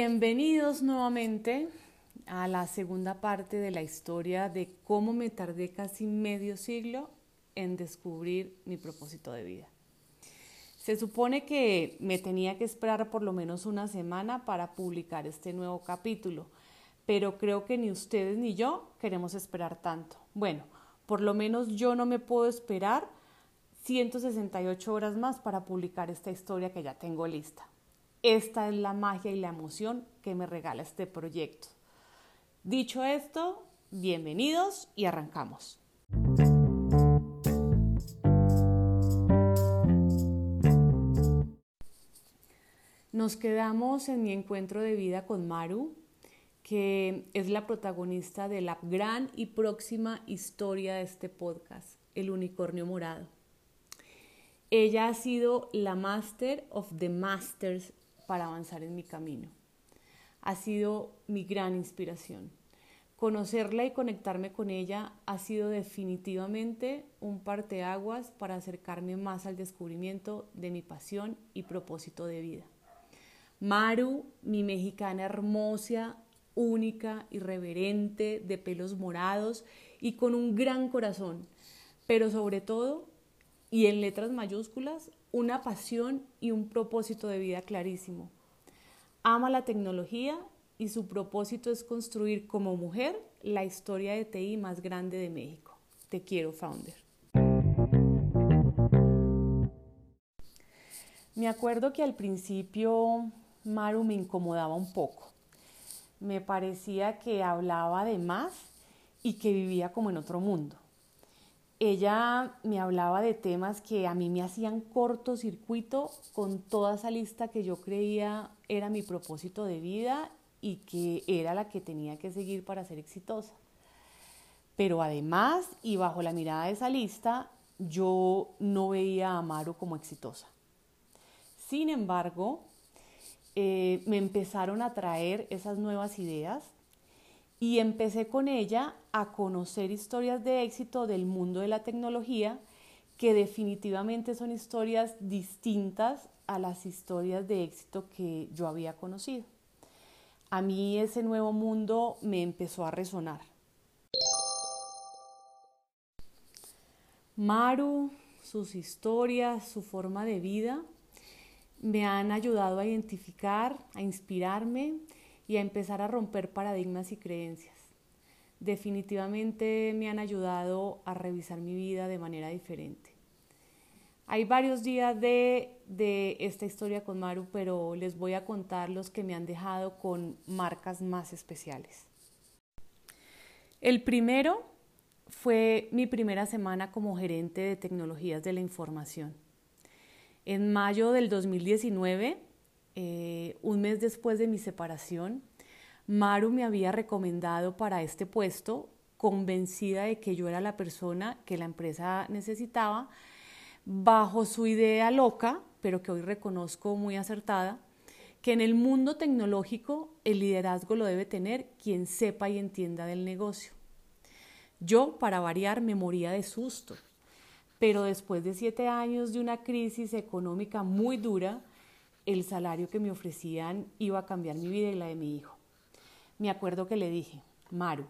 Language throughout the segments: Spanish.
Bienvenidos nuevamente a la segunda parte de la historia de cómo me tardé casi medio siglo en descubrir mi propósito de vida. Se supone que me tenía que esperar por lo menos una semana para publicar este nuevo capítulo, pero creo que ni ustedes ni yo queremos esperar tanto. Bueno, por lo menos yo no me puedo esperar 168 horas más para publicar esta historia que ya tengo lista. Esta es la magia y la emoción que me regala este proyecto. Dicho esto, bienvenidos y arrancamos. Nos quedamos en mi encuentro de vida con Maru, que es la protagonista de la gran y próxima historia de este podcast, El Unicornio Morado. Ella ha sido la Master of the Masters para avanzar en mi camino. Ha sido mi gran inspiración. Conocerla y conectarme con ella ha sido definitivamente un parteaguas para acercarme más al descubrimiento de mi pasión y propósito de vida. Maru, mi mexicana hermosa, única, irreverente, de pelos morados y con un gran corazón, pero sobre todo, y en letras mayúsculas, una pasión y un propósito de vida clarísimo. Ama la tecnología y su propósito es construir como mujer la historia de TI más grande de México. Te quiero, founder. Me acuerdo que al principio Maru me incomodaba un poco. Me parecía que hablaba de más y que vivía como en otro mundo ella me hablaba de temas que a mí me hacían cortocircuito con toda esa lista que yo creía era mi propósito de vida y que era la que tenía que seguir para ser exitosa. Pero además, y bajo la mirada de esa lista, yo no veía a Amaro como exitosa. Sin embargo, eh, me empezaron a traer esas nuevas ideas y empecé con ella a conocer historias de éxito del mundo de la tecnología que definitivamente son historias distintas a las historias de éxito que yo había conocido. A mí ese nuevo mundo me empezó a resonar. Maru, sus historias, su forma de vida me han ayudado a identificar, a inspirarme y a empezar a romper paradigmas y creencias. Definitivamente me han ayudado a revisar mi vida de manera diferente. Hay varios días de, de, esta historia con Maru, pero les voy a contar los que me han dejado con marcas más especiales. El primero fue mi primera semana como gerente de tecnologías de la información. En mayo del 2019 eh, un mes después de mi separación, Maru me había recomendado para este puesto, convencida de que yo era la persona que la empresa necesitaba, bajo su idea loca, pero que hoy reconozco muy acertada, que en el mundo tecnológico el liderazgo lo debe tener quien sepa y entienda del negocio. Yo, para variar, me moría de susto, pero después de siete años de una crisis económica muy dura, el salario que me ofrecían iba a cambiar mi vida y la de mi hijo. Me acuerdo que le dije, Maru,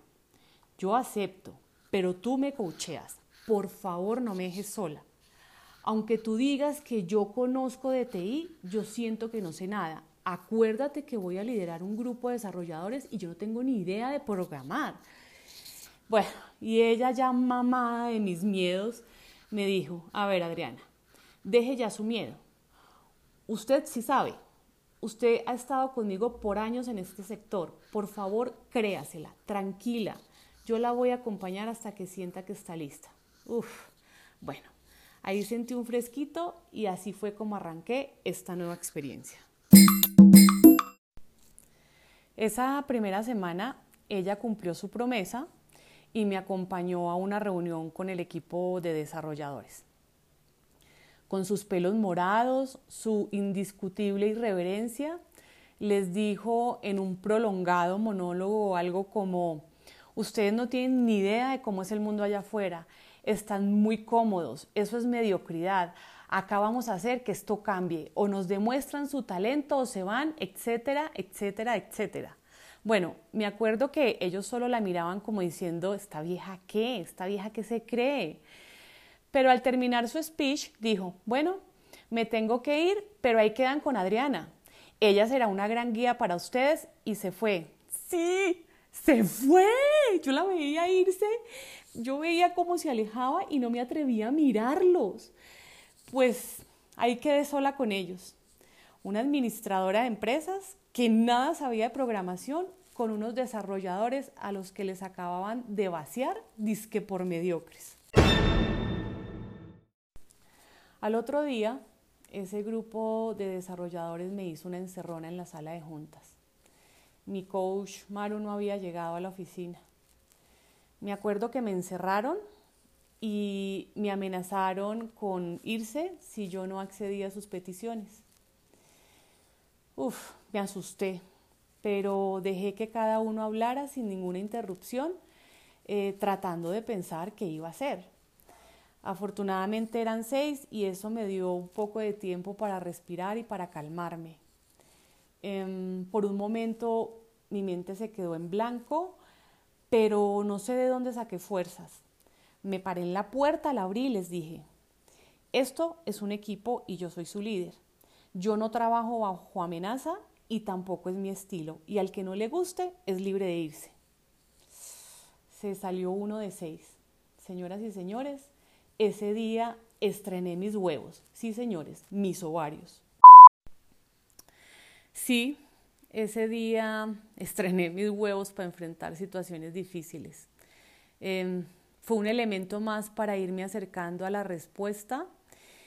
yo acepto, pero tú me coacheas. Por favor, no me dejes sola. Aunque tú digas que yo conozco de TI, yo siento que no sé nada. Acuérdate que voy a liderar un grupo de desarrolladores y yo no tengo ni idea de programar. Bueno, y ella ya mamada de mis miedos me dijo, a ver Adriana, deje ya su miedo Usted sí sabe, usted ha estado conmigo por años en este sector. Por favor, créasela, tranquila. Yo la voy a acompañar hasta que sienta que está lista. Uf, bueno, ahí sentí un fresquito y así fue como arranqué esta nueva experiencia. Esa primera semana ella cumplió su promesa y me acompañó a una reunión con el equipo de desarrolladores con sus pelos morados, su indiscutible irreverencia, les dijo en un prolongado monólogo algo como, ustedes no tienen ni idea de cómo es el mundo allá afuera, están muy cómodos, eso es mediocridad, acá vamos a hacer que esto cambie, o nos demuestran su talento o se van, etcétera, etcétera, etcétera. Bueno, me acuerdo que ellos solo la miraban como diciendo, ¿esta vieja qué? ¿Esta vieja qué se cree? Pero al terminar su speech dijo, bueno, me tengo que ir, pero ahí quedan con Adriana. Ella será una gran guía para ustedes y se fue. Sí, se fue. Yo la veía irse, yo veía cómo se alejaba y no me atrevía a mirarlos. Pues ahí quedé sola con ellos. Una administradora de empresas que nada sabía de programación con unos desarrolladores a los que les acababan de vaciar disque por mediocres. Al otro día, ese grupo de desarrolladores me hizo una encerrona en la sala de juntas. Mi coach Maru no había llegado a la oficina. Me acuerdo que me encerraron y me amenazaron con irse si yo no accedía a sus peticiones. Uf, me asusté, pero dejé que cada uno hablara sin ninguna interrupción, eh, tratando de pensar qué iba a hacer. Afortunadamente eran seis y eso me dio un poco de tiempo para respirar y para calmarme. Em, por un momento mi mente se quedó en blanco, pero no sé de dónde saqué fuerzas. Me paré en la puerta, la abrí y les dije, esto es un equipo y yo soy su líder. Yo no trabajo bajo amenaza y tampoco es mi estilo, y al que no le guste es libre de irse. Se salió uno de seis. Señoras y señores, ese día estrené mis huevos. Sí, señores, mis ovarios. Sí, ese día estrené mis huevos para enfrentar situaciones difíciles. Em, fue un elemento más para irme acercando a la respuesta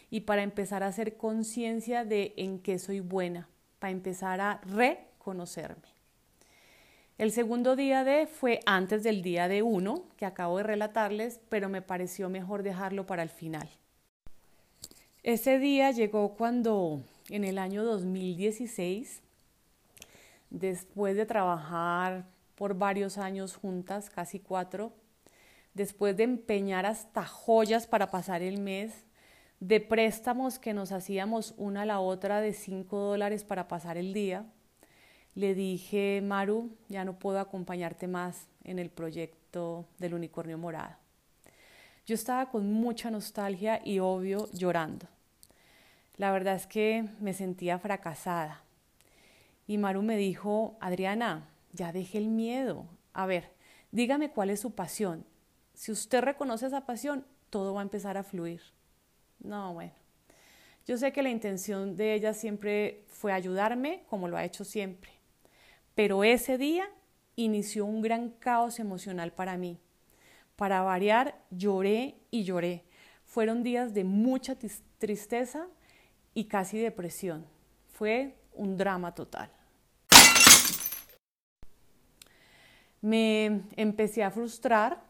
y para empezar a hacer conciencia de en qué soy buena, para empezar a reconocerme. El segundo día de fue antes del día de uno, que acabo de relatarles, pero me pareció mejor dejarlo para el final. Ese día llegó cuando en el año 2016, después de trabajar por varios años juntas, casi cuatro, después de empeñar hasta joyas para pasar el mes, de préstamos que nos hacíamos una a la otra de cinco dólares para pasar el día, le dije, Maru, ya no puedo acompañarte más en el proyecto del unicornio morado. Yo estaba con mucha nostalgia y obvio llorando. La verdad es que me sentía fracasada. Y Maru me dijo, Adriana, ya deje el miedo. A ver, dígame cuál es su pasión. Si usted reconoce esa pasión, todo va a empezar a fluir. No, bueno. Yo sé que la intención de ella siempre fue ayudarme, como lo ha hecho siempre. Pero ese día inició un gran caos emocional para mí. Para variar, lloré y lloré. Fueron días de mucha tristeza y casi depresión. Fue un drama total. Me empecé a frustrar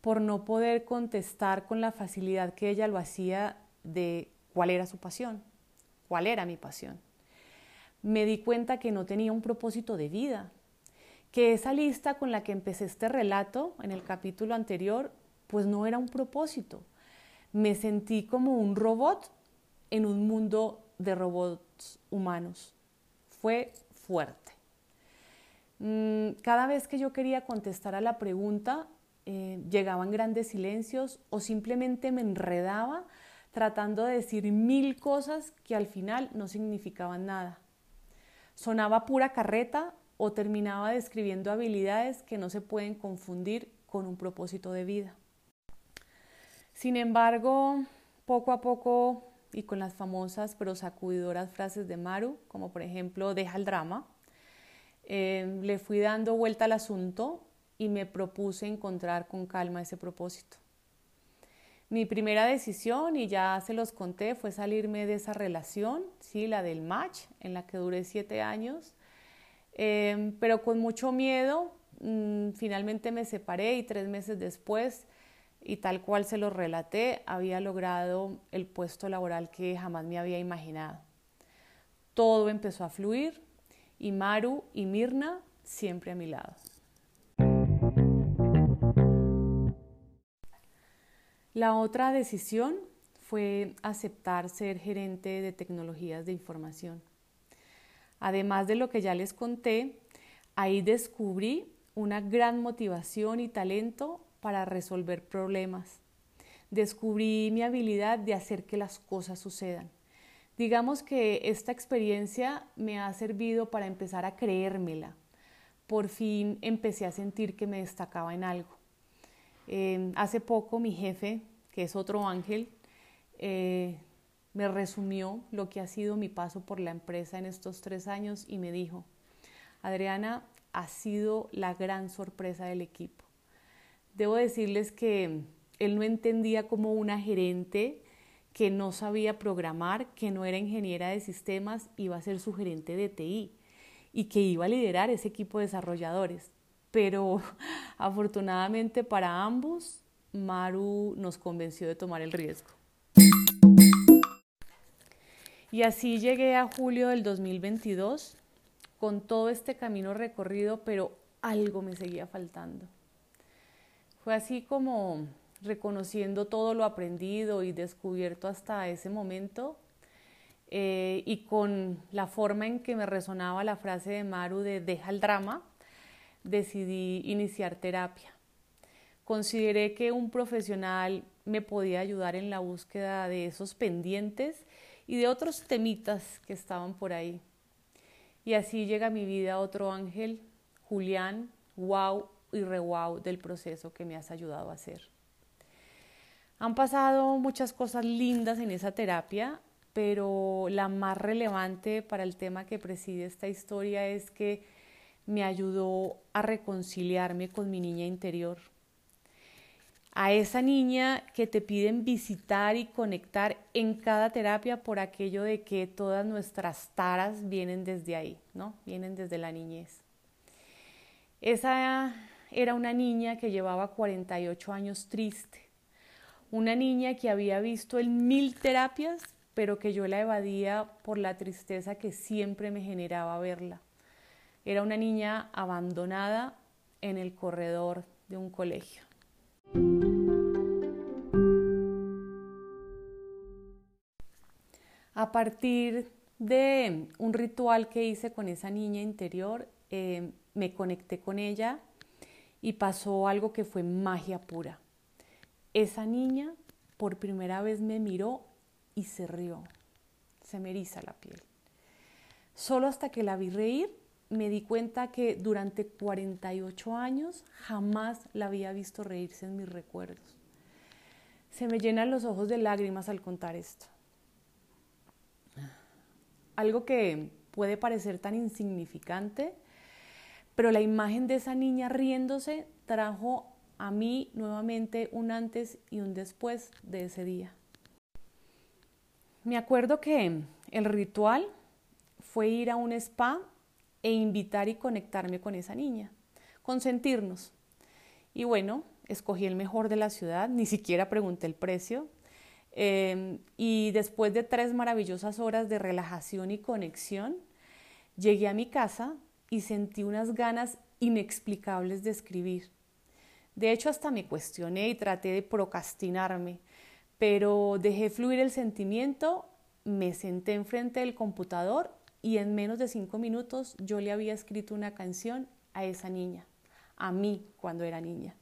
por no poder contestar con la facilidad que ella lo hacía de cuál era su pasión, cuál era mi pasión. Me di cuenta que no tenía un propósito de vida, que esa lista con la que empecé este relato en el capítulo anterior, pues no era un propósito. Me sentí como un robot en un mundo de robots humanos. Fue fuerte. Mm, cada vez que yo quería contestar a la pregunta, eh, llegaban grandes silencios o simplemente me enredaba tratando de decir mil cosas que al final no significaban nada. Sonaba pura carreta o terminaba describiendo habilidades que no se pueden confundir con un propósito de vida. Sin embargo, poco a poco y con las famosas pero sacudidoras frases de Maru, como por ejemplo, deja el drama, eh, le fui dando vuelta al asunto y me propuse encontrar con calma ese propósito. Mi primera decisión, y ya se los conté, fue salirme de esa relación, sí, la del match, en la que duré siete años, em, pero con mucho miedo, mm, finalmente me separé y tres meses después, y tal cual se lo relaté, había logrado el puesto laboral que jamás me había imaginado. Todo empezó a fluir y Maru y Mirna siempre a mi lado. La otra decisión fue aceptar ser gerente de tecnologías de información. Además de lo que ya les conté, ahí descubrí una gran motivación y talento para resolver problemas. Descubrí mi habilidad de hacer que las cosas sucedan. Digamos que esta experiencia me ha servido para empezar a creérmela. Por fin empecé a sentir que me destacaba en algo. Eh, hace poco mi jefe, que es otro ángel, eh, me resumió lo que ha sido mi paso por la empresa en estos tres años y me dijo, Adriana, ha sido la gran sorpresa del equipo. Debo decirles que él no entendía como una gerente que no sabía programar, que no era ingeniera de sistemas, iba a ser su gerente de TI y que iba a liderar ese equipo de desarrolladores. Pero afortunadamente para ambos, Maru nos convenció de tomar el riesgo. Y así llegué a julio del 2022 con todo este camino recorrido, pero algo me seguía faltando. Fue así como reconociendo todo lo aprendido y descubierto hasta ese momento eh, y con la forma en que me resonaba la frase de Maru de deja el drama, decidí iniciar terapia. Consideré que un profesional me podía ayudar en la búsqueda de esos pendientes y de otros temitas que estaban por ahí. Y así llega a mi vida otro ángel, Julián, wow y re wow del proceso que me has ayudado a hacer. Han pasado muchas cosas lindas en esa terapia, pero la más relevante para el tema que preside esta historia es que me ayudó a reconciliarme con mi niña interior. A esa niña que te piden visitar y conectar en cada terapia por aquello de que todas nuestras taras vienen desde ahí, ¿no? Vienen desde la niñez. Esa era una niña que llevaba 48 años triste, una niña que había visto en mil terapias, pero que yo la evadía por la tristeza que siempre me generaba verla. Era una niña abandonada en el corredor de un colegio. A partir de un ritual que hice con esa niña interior, eh, me conecté con ella y pasó algo que fue magia pura. Esa niña por primera vez me miró y se rió. Se me eriza la piel. Solo hasta que la vi reír me di cuenta que durante 48 años jamás la había visto reírse en mis recuerdos. Se me llenan los ojos de lágrimas al contar esto. Algo que puede parecer tan insignificante, pero la imagen de esa niña riéndose trajo a mí nuevamente un antes y un después de ese día. Me acuerdo que el ritual fue ir a un spa e invitar y conectarme con esa niña, consentirnos. Y bueno, escogí el mejor de la ciudad, ni siquiera pregunté el precio. Em, y después de tres maravillosas horas de relajación y conexión, llegué a mi casa y sentí unas ganas inexplicables de escribir. De hecho, hasta me cuestioné y traté de procrastinarme, pero dejé fluir el sentimiento, me senté enfrente del computador y en menos de cinco minutos yo le había escrito una canción a esa niña, a mí cuando era niña.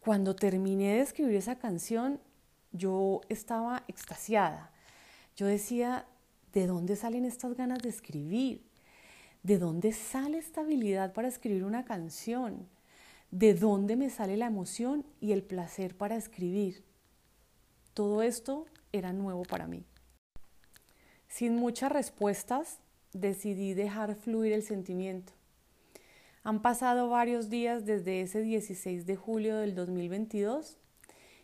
Cuando terminé de escribir esa canción, yo estaba extasiada. Yo decía, ¿de dónde salen estas ganas de escribir? ¿De dónde sale esta habilidad para escribir una canción? ¿De dónde me sale la emoción y el placer para escribir? Todo esto era nuevo para mí. Sin muchas respuestas, decidí dejar fluir el sentimiento. Han pasado varios días desde ese 16 de julio del 2022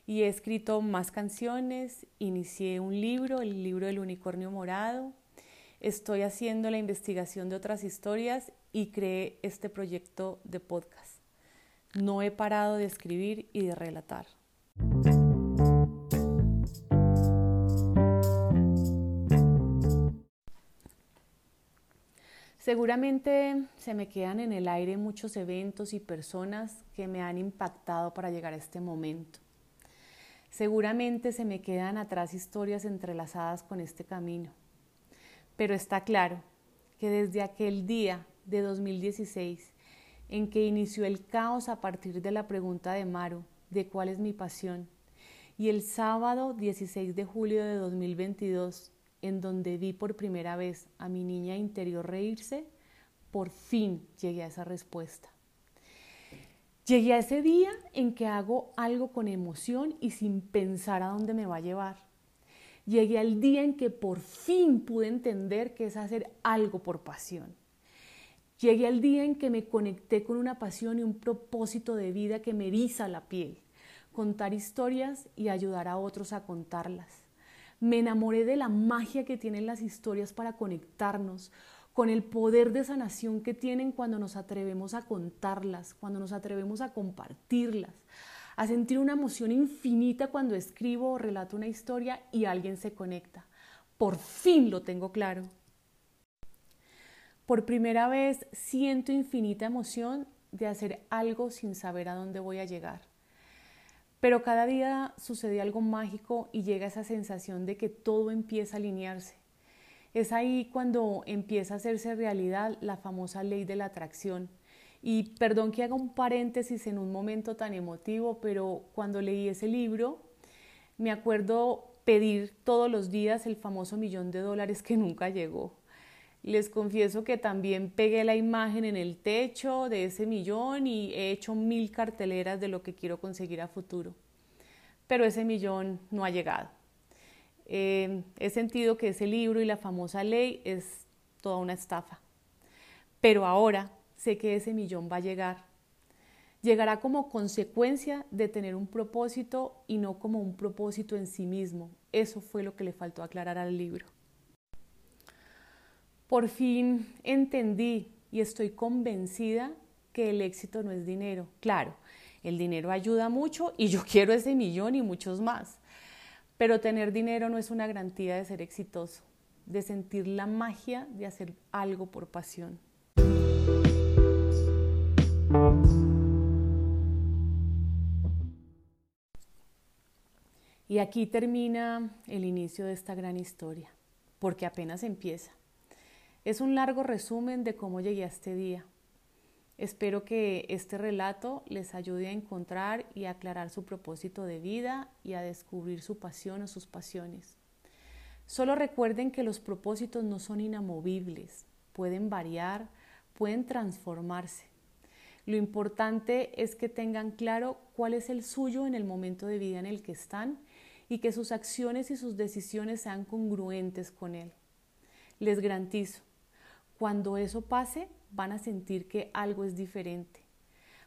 y he escrito más canciones, inicié un libro, el libro del unicornio morado, estoy haciendo la investigación de otras historias y creé este proyecto de podcast. No he parado de escribir y de relatar. Seguramente se me quedan en el aire muchos eventos y personas que me han impactado para llegar a este momento. Seguramente se me quedan atrás historias entrelazadas con este camino. Pero está claro que desde aquel día de 2016 en que inició el caos a partir de la pregunta de Maru de cuál es mi pasión, y el sábado 16 de julio de 2022, en donde vi por primera vez a mi niña interior reírse, por fin llegué a esa respuesta. Llegué a ese día en que hago algo con emoción y sin pensar a dónde me va a llevar. Llegué al día en que por fin pude entender que es hacer algo por pasión. Llegué al día en que me conecté con una pasión y un propósito de vida que me eriza la piel, contar historias y ayudar a otros a contarlas. Me enamoré de la magia que tienen las historias para conectarnos, con el poder de sanación que tienen cuando nos atrevemos a contarlas, cuando nos atrevemos a compartirlas, a sentir una emoción infinita cuando escribo o relato una historia y alguien se conecta. Por fin lo tengo claro. Por primera vez siento infinita emoción de hacer algo sin saber a dónde voy a llegar. Pero cada día sucede algo mágico y llega esa sensación de que todo empieza a alinearse es ahí cuando empieza a hacerse realidad la famosa ley de la atracción. Y perdón que haga un paréntesis en un momento tan emotivo, pero cuando leí ese libro, me acuerdo pedir todos los días el famoso millón de dólares que nunca llegó. Les confieso que también pegué la imagen en el techo de ese millón y he hecho mil carteleras de lo que quiero conseguir a futuro. Pero ese millón no ha llegado. Eh, he sentido que ese libro y la famosa ley es toda una estafa. Pero ahora sé que ese millón va a llegar. Llegará como consecuencia de tener un propósito y no como un propósito en sí mismo. Eso fue lo que le faltó aclarar al libro. Por fin entendí y estoy convencida que el éxito no es dinero. Claro, el dinero ayuda mucho y yo quiero ese millón y muchos más. Pero tener dinero no es una garantía de ser exitoso, de sentir la magia de hacer algo por pasión. Y aquí termina el inicio de esta gran historia, porque apenas empieza. Es un largo resumen de cómo llegué a este día, Espero que este relato les ayude a encontrar y aclarar su propósito de vida y a descubrir su pasión o sus pasiones. Solo recuerden que los propósitos no son inamovibles, pueden variar, pueden transformarse. Lo importante es que tengan claro cuál es el suyo en el momento de vida en el que están y que sus acciones y sus decisiones sean congruentes con él. Les garantizo, cuando eso pase, van a sentir que algo es diferente.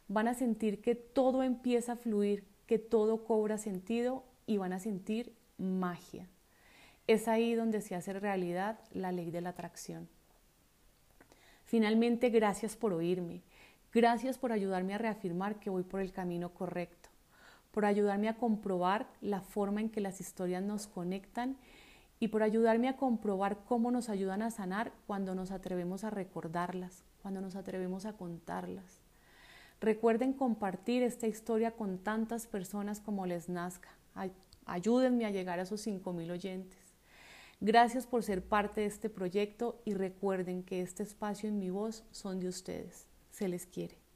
Van a sentir que todo empieza a fluir, que todo cobra sentido y van a sentir magia. Es ahí donde se hace realidad la ley de la atracción. Finalmente, gracias por oírme. Gracias por ayudarme a reafirmar que voy por el camino correcto, por ayudarme a comprobar la forma en que las historias nos conectan y por ayudarme a comprobar cómo nos ayudan a sanar cuando nos atrevemos a recordarlas, cuando nos atrevemos a contarlas. Recuerden compartir esta historia con tantas personas como les nazca. Ayúdenme a llegar a esos 5.000 oyentes. Gracias por ser parte de este proyecto y recuerden que este espacio en mi voz son de ustedes. Se les quiere.